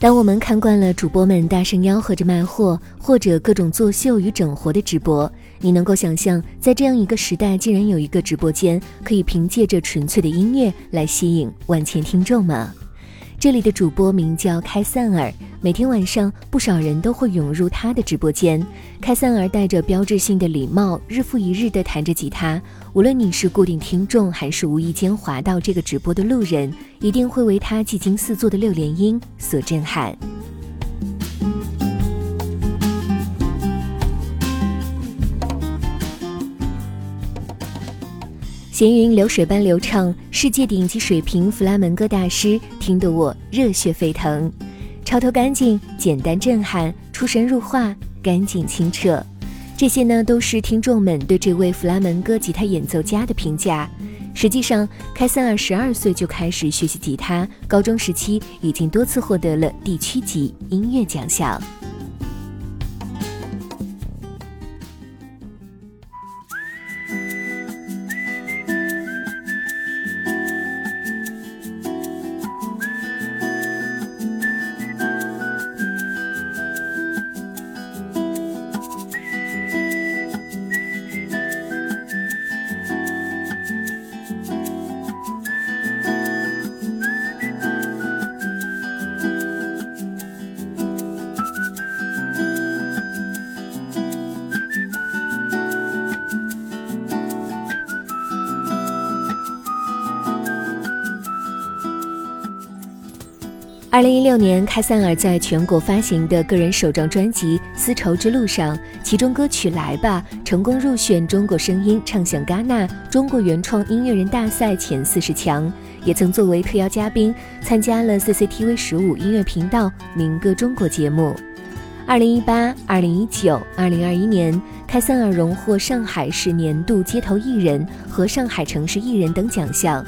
当我们看惯了主播们大声吆喝着卖货，或者各种作秀与整活的直播，你能够想象，在这样一个时代，竟然有一个直播间可以凭借着纯粹的音乐来吸引万千听众吗？这里的主播名叫开散尔，每天晚上不少人都会涌入他的直播间。开散尔带着标志性的礼帽，日复一日地弹着吉他。无论你是固定听众，还是无意间滑到这个直播的路人，一定会为他技惊四座的六连音所震撼。闲云流水般流畅，世界顶级水平弗拉门戈大师听得我热血沸腾，超脱干净，简单震撼，出神入化，干净清澈。这些呢，都是听众们对这位弗拉门戈吉他演奏家的评价。实际上，开森尔十二岁就开始学习吉他，高中时期已经多次获得了地区级音乐奖项。二零一六年，开塞尔在全国发行的个人首张专辑《丝绸之路上》，其中歌曲《来吧》成功入选中国声音唱响戛纳中国原创音乐人大赛前四十强，也曾作为特邀嘉宾参加了 CCTV 十五音乐频道《民歌中国》节目。二零一八、二零一九、二零二一年，开塞尔荣获上海市年度街头艺人和上海城市艺人等奖项。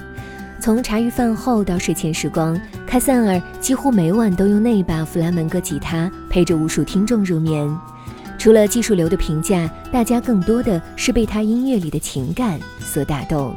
从茶余饭后到睡前时光，开塞尔几乎每晚都用那把弗拉门戈吉他陪着无数听众入眠。除了技术流的评价，大家更多的是被他音乐里的情感所打动。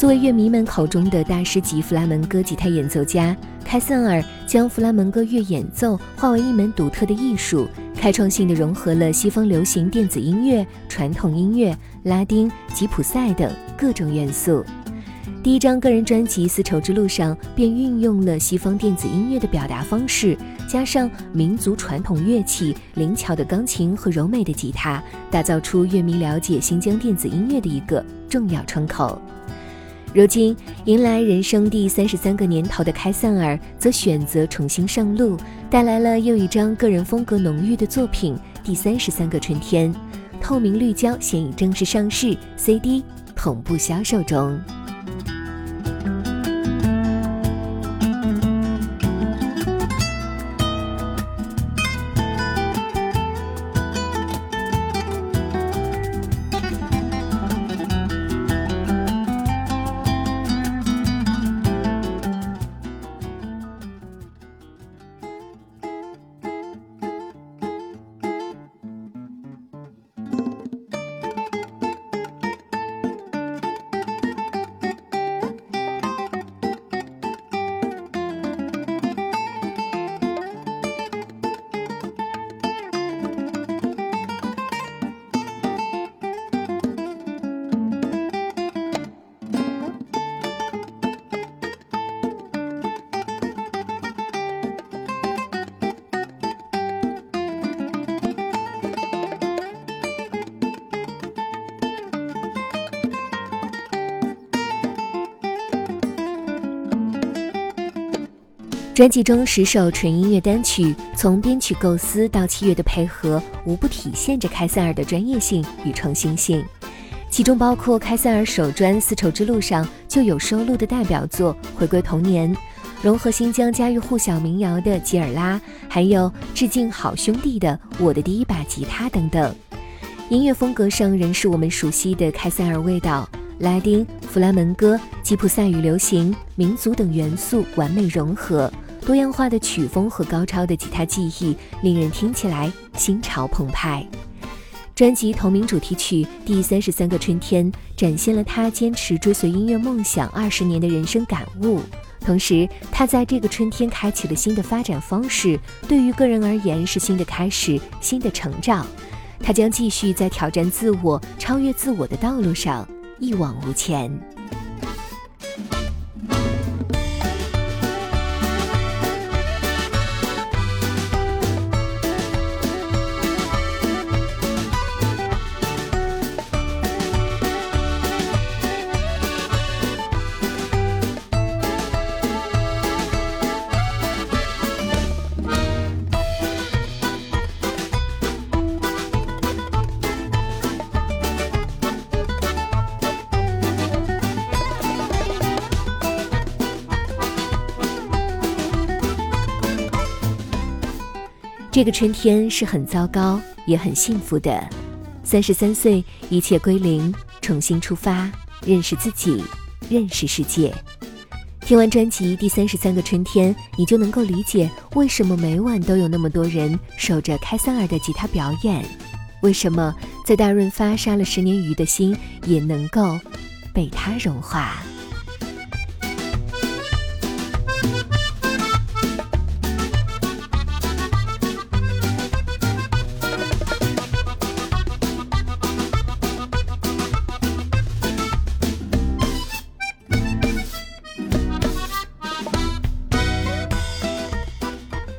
作为乐迷们口中的大师级弗拉门戈吉他演奏家，开森尔将弗拉门戈乐演奏化为一门独特的艺术，开创性的融合了西方流行电子音乐、传统音乐、拉丁、吉普赛等各种元素。第一张个人专辑《丝绸之路上》便运用了西方电子音乐的表达方式，加上民族传统乐器、灵巧的钢琴和柔美的吉他，打造出乐迷了解新疆电子音乐的一个重要窗口。如今迎来人生第三十三个年头的开塞尔，则选择重新上路，带来了又一张个人风格浓郁的作品《第三十三个春天》。透明绿胶现已正式上市，CD 同步销售中。专辑中十首纯音乐单曲，从编曲构思到器乐的配合，无不体现着开塞尔的专业性与创新性。其中包括开塞尔首专《丝绸之路》上就有收录的代表作《回归童年》，融合新疆家喻户晓民谣的《吉尔拉》，还有致敬好兄弟的《我的第一把吉他》等等。音乐风格上仍是我们熟悉的开塞尔味道，拉丁、弗拉门戈、吉普赛语流行、民族等元素完美融合，多样化的曲风和高超的吉他技艺，令人听起来心潮澎湃。专辑同名主题曲《第三十三个春天》展现了他坚持追随音乐梦想二十年的人生感悟，同时他在这个春天开启了新的发展方式，对于个人而言是新的开始、新的成长。他将继续在挑战自我、超越自我的道路上一往无前。这个春天是很糟糕，也很幸福的。三十三岁，一切归零，重新出发，认识自己，认识世界。听完专辑《第三十三个春天》，你就能够理解为什么每晚都有那么多人守着开桑尔的吉他表演，为什么在大润发杀了十年鱼的心也能够被他融化。